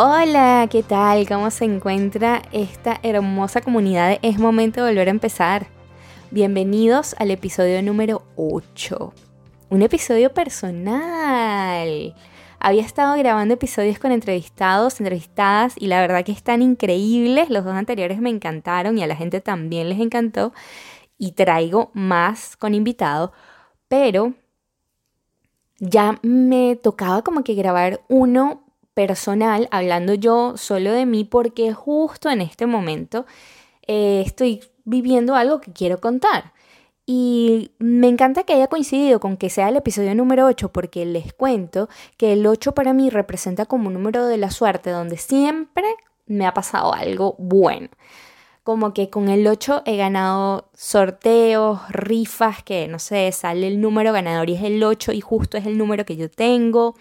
Hola, ¿qué tal? ¿Cómo se encuentra esta hermosa comunidad Es Momento de Volver a Empezar? Bienvenidos al episodio número 8. Un episodio personal. Había estado grabando episodios con entrevistados, entrevistadas y la verdad que están increíbles. Los dos anteriores me encantaron y a la gente también les encantó. Y traigo más con invitados, pero ya me tocaba como que grabar uno personal, hablando yo solo de mí, porque justo en este momento eh, estoy viviendo algo que quiero contar. Y me encanta que haya coincidido con que sea el episodio número 8 porque les cuento que el 8 para mí representa como un número de la suerte donde siempre me ha pasado algo bueno. Como que con el 8 he ganado sorteos, rifas, que no sé, sale el número ganador y es el 8 y justo es el número que yo tengo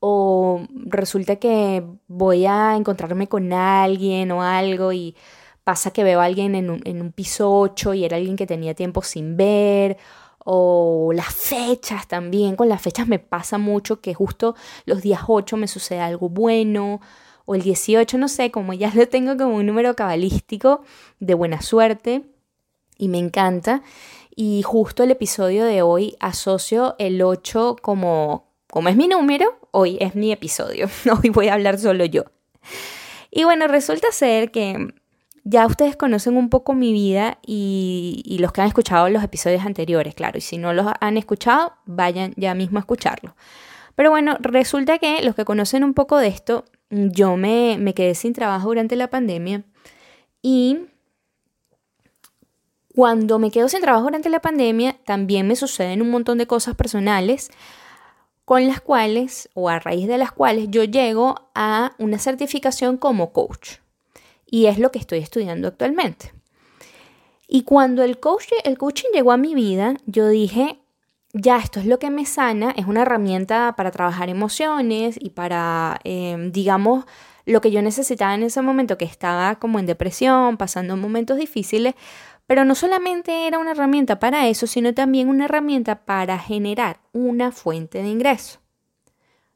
o resulta que voy a encontrarme con alguien o algo y pasa que veo a alguien en un, piso 8 y era alguien que tenía tiempo sin ver, o las fechas también, con las fechas me pasa mucho que justo los días 8 me sucede algo bueno, o el 18, no sé, como ya lo tengo como un número cabalístico de buena suerte y me encanta. Y justo el episodio de hoy asocio el 8 como como es mi número, hoy es mi episodio. Hoy voy a hablar solo yo. Y bueno, resulta ser que ya ustedes conocen un poco mi vida y, los que han escuchado los episodios anteriores, claro. Y si no los han escuchado, vayan ya mismo a escucharlo. Pero bueno, resulta que los que conocen un poco de esto, yo me, me quedé sin trabajo durante la pandemia y cuando me quedo sin trabajo durante la pandemia, también me suceden un montón de cosas personales con las cuales o a raíz de las cuales yo llego a una certificación como coach. Y es lo que estoy estudiando actualmente. Y cuando el, coach, el coaching llegó a mi vida, yo dije, ya esto es lo que me sana, es una herramienta para trabajar emociones y para, em, digamos, lo que yo necesitaba en ese momento, que estaba como en depresión, pasando momentos difíciles, pero no solamente era una herramienta para eso, sino también una herramienta para generar una fuente de ingreso.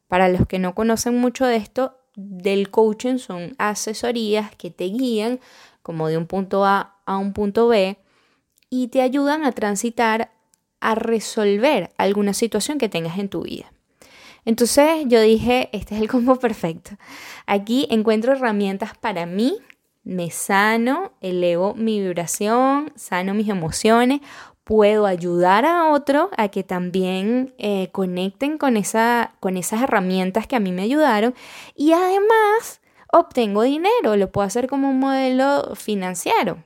Para los que no conocen mucho de esto, del coaching son asesorías que te guían como de un punto A a un punto B y te ayudan a transitar a resolver alguna situación que tengas en tu vida. Entonces yo dije, este es el combo perfecto. Aquí encuentro herramientas para mí me sano, elevo mi vibración, sano mis emociones, puedo ayudar a otro a que también eh, conecten con, esa, con esas herramientas que a mí me ayudaron y además obtengo dinero, lo puedo hacer como un modelo financiero.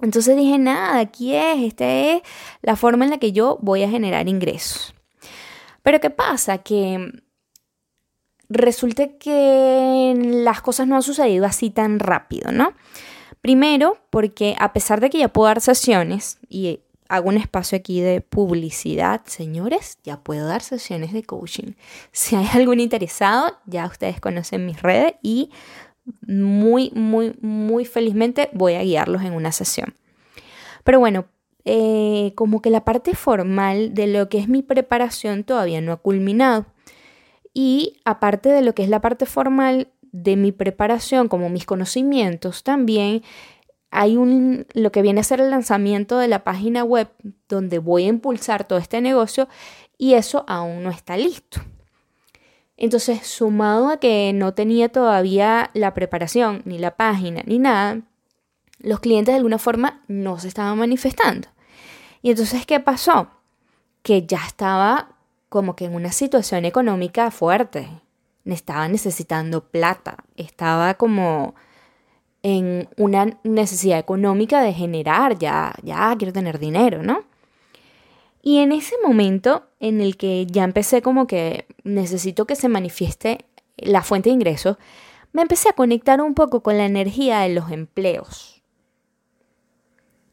Entonces dije, nada, aquí es, esta es la forma en la que yo voy a generar ingresos. Pero ¿qué pasa? Que resulta que las cosas no han sucedido así tan rápido, ¿no? Primero, porque a pesar de que ya puedo dar sesiones y hago un espacio aquí de publicidad, señores, ya puedo dar sesiones de coaching. Si hay algún interesado, ya ustedes conocen mis redes y muy, muy, muy felizmente voy a guiarlos en una sesión. Pero bueno, eh, como que la parte formal de lo que es mi preparación todavía no ha culminado. Y aparte de lo que es la parte formal de mi preparación, como mis conocimientos, también hay un, lo que viene a ser el lanzamiento de la página web donde voy a impulsar todo este negocio y eso aún no está listo. Entonces, sumado a que no tenía todavía la preparación, ni la página, ni nada, los clientes de alguna forma no se estaban manifestando. Y entonces, ¿qué pasó? Que ya estaba como que en una situación económica fuerte. Estaba necesitando plata, estaba como en una necesidad económica de generar, ya, ya quiero tener dinero, ¿no? Y en ese momento en el que ya empecé como que necesito que se manifieste la fuente de ingresos, me empecé a conectar un poco con la energía de los empleos.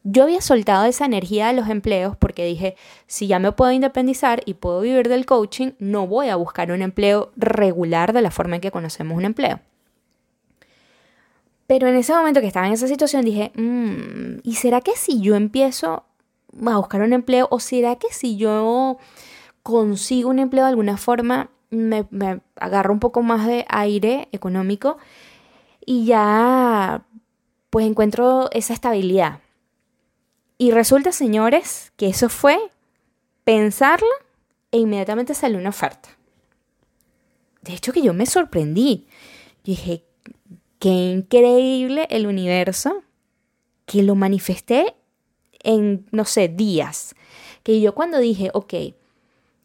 Yo había soltado esa energía de los empleos porque dije, si ya me puedo independizar y puedo vivir del coaching, no voy a buscar un empleo regular de la forma en que conocemos un empleo. Pero en ese momento que estaba en esa situación dije, mm, ¿y será que si yo empiezo a buscar un empleo o será que si yo consigo un empleo de alguna forma me, me agarro un poco más de aire económico y ya pues encuentro esa estabilidad? Y resulta, señores, que eso fue pensarla e inmediatamente salió una oferta. De hecho, que yo me sorprendí. dije, qué increíble el universo que lo manifesté en, no sé, días. Que yo cuando dije, ok,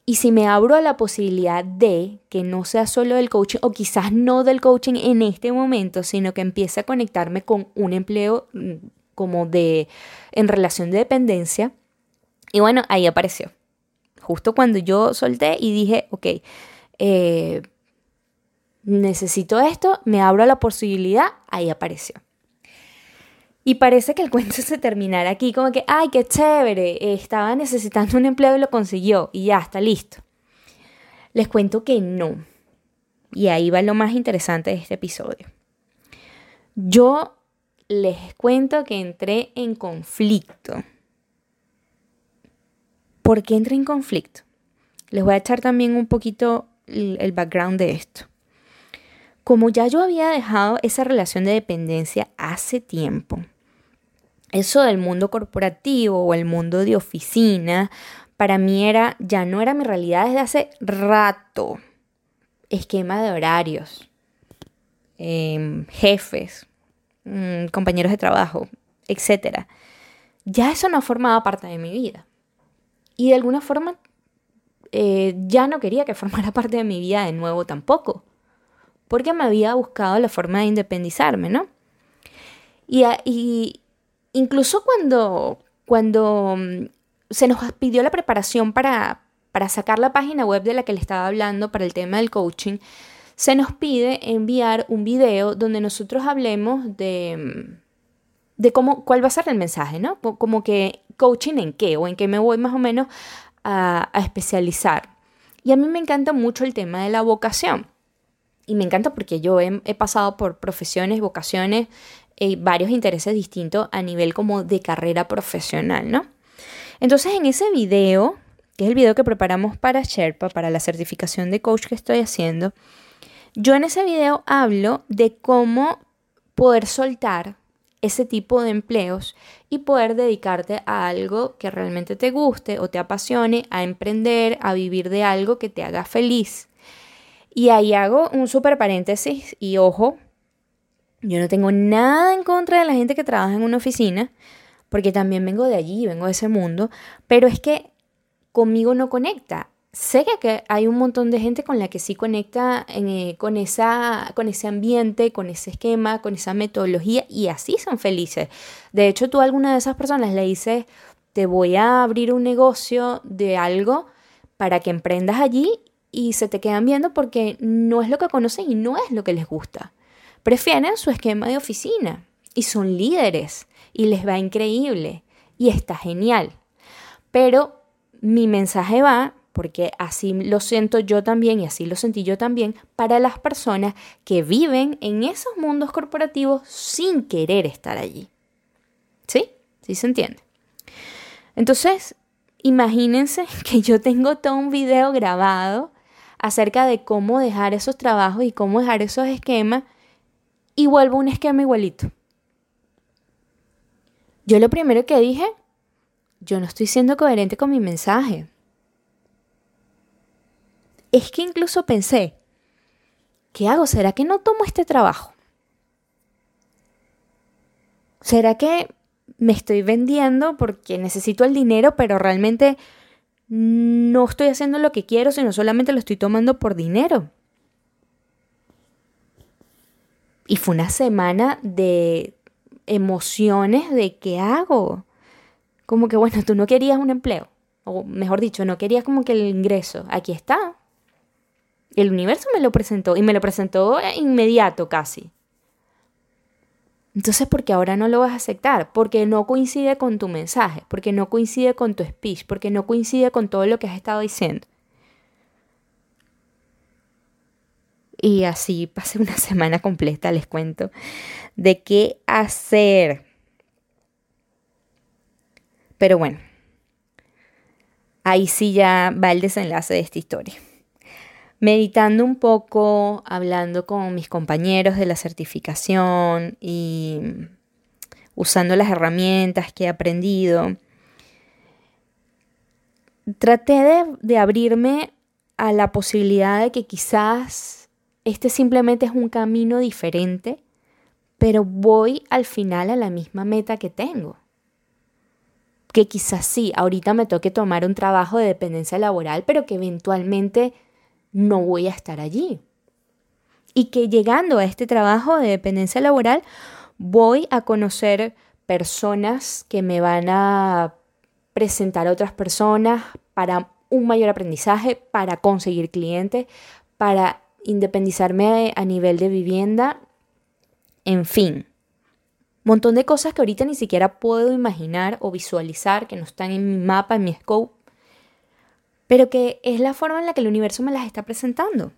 y si me abro a la posibilidad de que no sea solo del coaching, o quizás no del coaching en este momento, sino que empiece a conectarme con un empleo mm, como de, en relación de dependencia. Y bueno, ahí apareció. Justo cuando yo solté y dije, ok, eh, necesito esto, me abro la posibilidad, ahí apareció. Y parece que el cuento se terminara aquí, como que, ay, qué chévere, estaba necesitando un empleo y lo consiguió, y ya está listo. Les cuento que no. Y ahí va lo más interesante de este episodio. Yo les cuento que entré en conflicto. ¿Por qué entré en conflicto? Les voy a echar también un poquito el background de esto. Como ya yo había dejado esa relación de dependencia hace tiempo, eso del mundo corporativo o el mundo de oficina, para mí era, ya no era mi realidad desde hace rato. Esquema de horarios, em, jefes, Mm, compañeros de trabajo, etc. Ya eso no formaba parte de mi vida. Y de alguna forma eh, ya no quería que formara parte de mi vida de nuevo tampoco, porque me había buscado la forma de independizarme, ¿no? Y, y incluso cuando, cuando mm, se nos pidió la preparación para, para sacar la página web de la que le estaba hablando para el tema del coaching, se nos pide enviar un video donde nosotros hablemos de, de cómo, cuál va a ser el mensaje, ¿no? Como que coaching en qué o en qué me voy más o menos a, especializar. Y a mí me encanta mucho el tema de la vocación. Y me encanta porque yo he, pasado por profesiones, vocaciones, y eh, varios intereses distintos a nivel como de carrera profesional, ¿no? Entonces en ese video, que es el video que preparamos para Sherpa, para la certificación de coach que estoy haciendo, yo en ese video hablo de cómo poder soltar ese tipo de empleos y poder dedicarte a algo que realmente te guste o te apasione, a emprender, a vivir de algo que te haga feliz. Y ahí hago un súper paréntesis y ojo, yo no tengo nada en contra de la gente que trabaja en una oficina, porque también vengo de allí, vengo de ese mundo, pero es que conmigo no conecta sé que hay un montón de gente con la que sí conecta eh, con, esa, con ese ambiente, con ese esquema, con esa metodología y así son felices. De hecho, tú a alguna de esas personas le dices, te voy a abrir un negocio de algo para que emprendas allí y se te quedan viendo porque no es lo que conocen y no es lo que les gusta. Prefieren su esquema de oficina y son líderes y les va increíble y está genial. Pero mi mensaje va porque así lo siento yo también y así lo sentí yo también, para las personas que viven en esos mundos corporativos sin querer estar allí. ¿Sí? ¿Sí se entiende? Entonces, imagínense que yo tengo todo un video grabado acerca de cómo dejar esos trabajos y cómo dejar esos esquemas y vuelvo un esquema igualito. Yo lo primero que dije, yo no estoy siendo coherente con mi mensaje es que incluso pensé, ¿qué hago? ¿Será que no tomo este trabajo? ¿Será que me estoy vendiendo porque necesito el dinero, pero realmente no estoy haciendo lo que quiero, sino solamente lo estoy tomando por dinero? Y fue una semana de emociones de qué hago. Como que, bueno, tú no querías un empleo, o mejor dicho, no querías como que el ingreso. Aquí está, el universo me lo presentó y me lo presentó inmediato casi. Entonces, ¿por qué ahora no lo vas a aceptar? Porque no coincide con tu mensaje, porque no coincide con tu speech, porque no coincide con todo lo que has estado diciendo. Y así pasé una semana completa, les cuento, de qué hacer. Pero bueno, ahí sí ya va el desenlace de esta historia meditando un poco, hablando con mis compañeros de la certificación y usando las herramientas que he aprendido, traté de, abrirme a la posibilidad de que quizás este simplemente es un camino diferente, pero voy al final a la misma meta que tengo. Que quizás sí, ahorita me toque tomar un trabajo de dependencia laboral, pero que eventualmente no voy a estar allí. Y que llegando a este trabajo de dependencia laboral voy a conocer personas que me van a presentar a otras personas para un mayor aprendizaje, para conseguir clientes, para independizarme a nivel de vivienda, en fin. Montón de cosas que ahorita ni siquiera puedo imaginar o visualizar, que no están en mi mapa, en mi scope, pero que es la forma en la que el universo me las está presentando.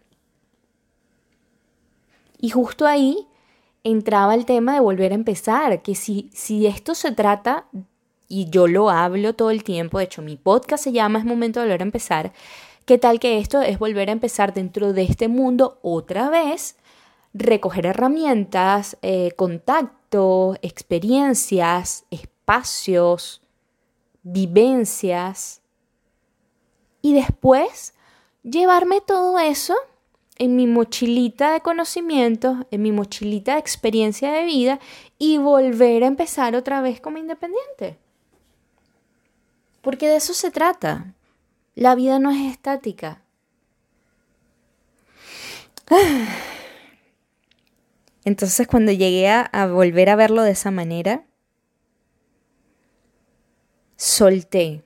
Y justo ahí entraba el tema de volver a empezar, que si, si esto se trata, y yo lo hablo todo el tiempo, de hecho mi podcast se llama Es momento de volver a empezar, ¿qué tal que esto es volver a empezar dentro de este mundo otra vez? Recoger herramientas, eh, contactos, experiencias, espacios, vivencias y después llevarme todo eso en mi mochilita de conocimientos, en mi mochilita de experiencia de vida y volver a empezar otra vez como independiente. Porque de eso se trata. La vida no es estática. Entonces cuando llegué a, a volver a verlo de esa manera, solté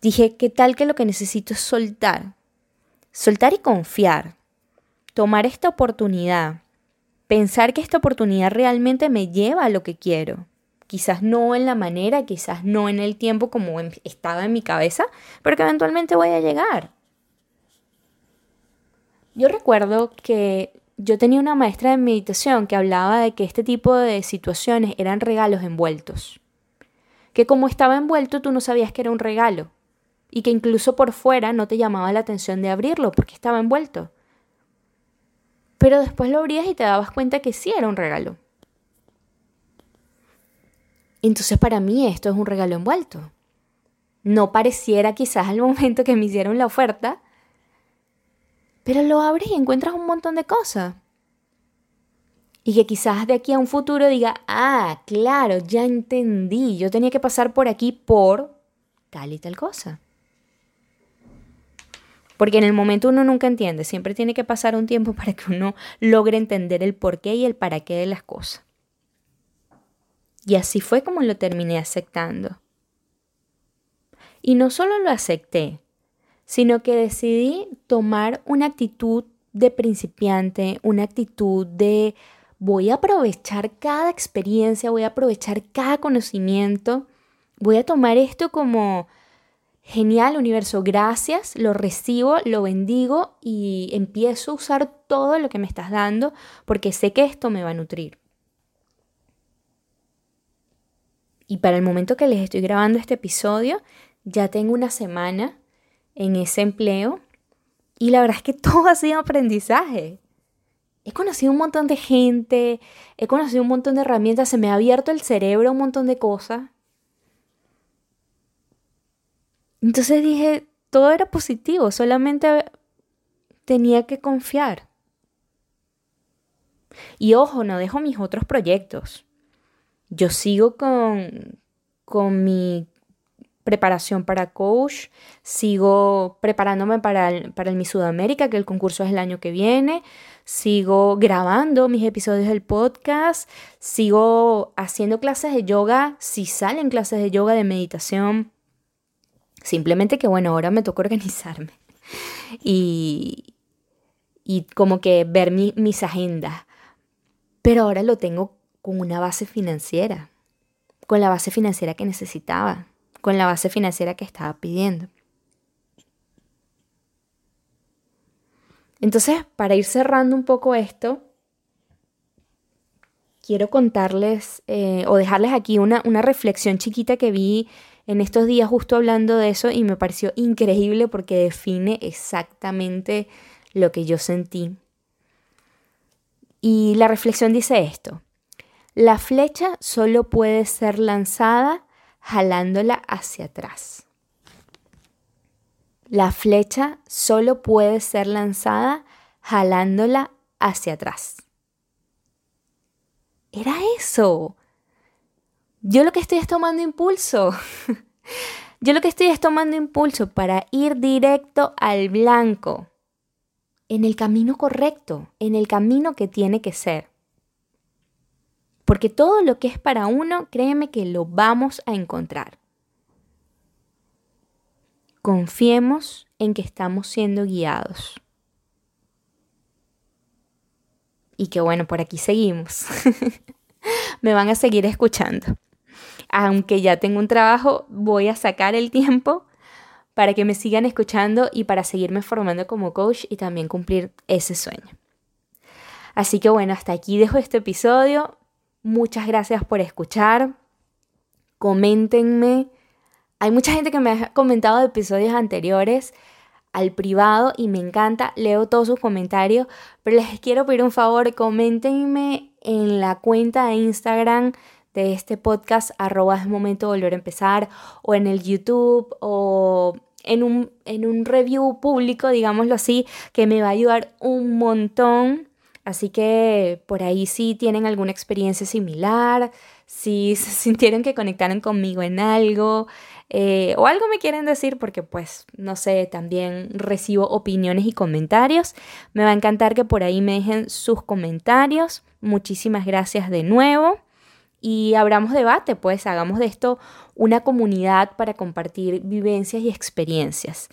Dije, ¿qué tal que lo que necesito es soltar? Soltar y confiar. Tomar esta oportunidad. Pensar que esta oportunidad realmente me lleva a lo que quiero. Quizás no en la manera, quizás no en el tiempo como estaba en mi cabeza, pero que eventualmente voy a llegar. Yo recuerdo que yo tenía una maestra de meditación que hablaba de que este tipo de situaciones eran regalos envueltos. Que como estaba envuelto tú no sabías que era un regalo y que incluso por fuera no te llamaba la atención de abrirlo porque estaba envuelto. Pero después lo abrías y te dabas cuenta que sí era un regalo. Entonces para mí esto es un regalo envuelto. No pareciera quizás al momento que me hicieron la oferta, pero lo abres y encuentras un montón de cosas. Y que quizás de aquí a un futuro diga, ah, claro, ya entendí, yo tenía que pasar por aquí por tal y tal cosa. Porque en el momento uno nunca entiende, siempre tiene que pasar un tiempo para que uno logre entender el porqué y el para qué de las cosas. Y así fue como lo terminé aceptando. Y no solo lo acepté, sino que decidí tomar una actitud de principiante, una actitud de voy a aprovechar cada experiencia, voy a aprovechar cada conocimiento, voy a tomar esto como Genial, universo, gracias, lo recibo, lo bendigo y empiezo a usar todo lo que me estás dando porque sé que esto me va a nutrir. Y para el momento que les estoy grabando este episodio, ya tengo una semana en ese empleo y la verdad es que todo ha sido aprendizaje. He conocido un montón de gente, he conocido un montón de herramientas, se me ha abierto el cerebro a un montón de cosas entonces dije, todo era positivo, solamente tenía que confiar. Y ojo, no dejo mis otros proyectos. Yo sigo con, con mi preparación para coach, sigo preparándome para para el Miss Sudamérica, que el concurso es el año que viene, sigo grabando mis episodios del podcast, sigo haciendo clases de yoga, si salen clases de yoga, de meditación, Simplemente que, bueno, ahora me toca organizarme y, y como que ver mis agendas. Pero ahora lo tengo con una base financiera, con la base financiera que necesitaba, con la base financiera que estaba pidiendo. Entonces, para ir cerrando un poco esto, quiero contarles eh, o dejarles aquí una, una reflexión chiquita que vi en estos días justo hablando de eso y me pareció increíble porque define exactamente lo que yo sentí. Y la reflexión dice esto, la flecha solo puede ser lanzada jalándola hacia atrás. La flecha solo puede ser lanzada jalándola hacia atrás. Era eso. Yo lo que estoy es tomando impulso. Yo lo que estoy es tomando impulso para ir directo al blanco, en el camino correcto, en el camino que tiene que ser. Porque todo lo que es para uno, créeme que lo vamos a encontrar. Confiemos en que estamos siendo guiados. Y que bueno, por aquí seguimos. Me van a seguir escuchando aunque ya tengo un trabajo, voy a sacar el tiempo para que me sigan escuchando y para seguirme formando como coach y también cumplir ese sueño. Así que bueno, hasta aquí dejo este episodio. Muchas gracias por escuchar. Coméntenme. Hay mucha gente que me ha comentado de episodios anteriores al privado y me encanta, leo todos sus comentarios, pero les quiero pedir un favor, coméntenme en la cuenta de Instagram de este podcast, arroba es momento de volver a empezar, o en el YouTube, o en un, en un review público, digámoslo así, que me va a ayudar un montón. Así que por ahí si tienen alguna experiencia similar, si sintieron que conectaron conmigo en algo eh, o algo me quieren decir porque pues no sé, también recibo opiniones y comentarios. Me va a encantar que por ahí me dejen sus comentarios. Muchísimas gracias de nuevo y abramos debate, pues hagamos de esto una comunidad para compartir vivencias y experiencias.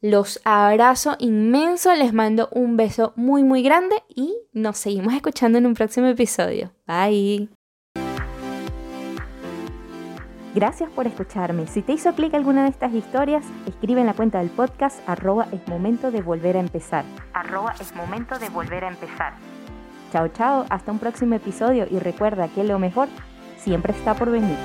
Los abrazo inmenso, les mando un beso muy muy grande y nos seguimos escuchando en un próximo episodio. Bye. Gracias por escucharme. Si te hizo clic alguna de estas historias, escribe en la cuenta del podcast arroba es momento de volver a empezar. Arroba es momento de volver a empezar. Chao, chao, hasta un próximo episodio y recuerda que lo mejor siempre está por venir.